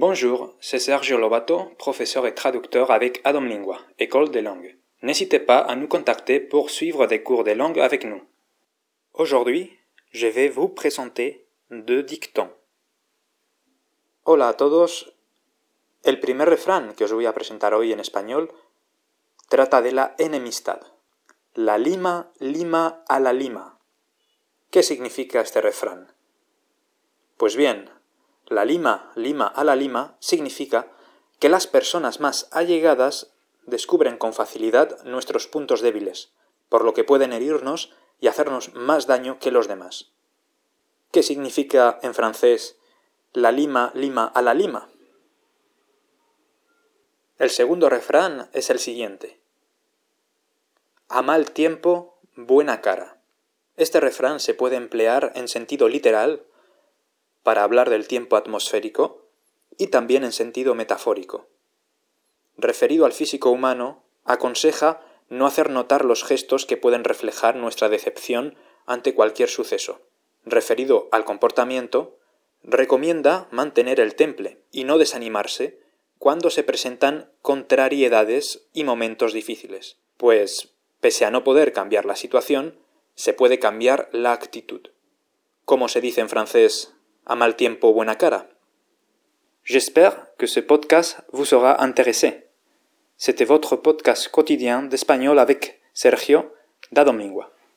Bonjour, c'est Sergio Lobato, professeur et traducteur avec Adam Lingua, École des langues. N'hésitez pas à nous contacter pour suivre des cours de langue avec nous. Aujourd'hui, je vais vous présenter deux dictons. Hola a todos. El primer refrán que os voy a presentar hoy en español trata de la enemistad. La lima lima a la lima. ¿Qué significa este refrán? Pues bien, la lima, lima a la lima significa que las personas más allegadas descubren con facilidad nuestros puntos débiles, por lo que pueden herirnos y hacernos más daño que los demás. ¿Qué significa en francés la lima, lima a la lima? El segundo refrán es el siguiente. A mal tiempo, buena cara. Este refrán se puede emplear en sentido literal para hablar del tiempo atmosférico y también en sentido metafórico. Referido al físico humano, aconseja no hacer notar los gestos que pueden reflejar nuestra decepción ante cualquier suceso. Referido al comportamiento, recomienda mantener el temple y no desanimarse cuando se presentan contrariedades y momentos difíciles, pues, pese a no poder cambiar la situación, se puede cambiar la actitud. Como se dice en francés, à mal tiempo buena cara. J'espère que ce podcast vous sera intéressé. C'était votre podcast quotidien d'espagnol avec Sergio da Domingua.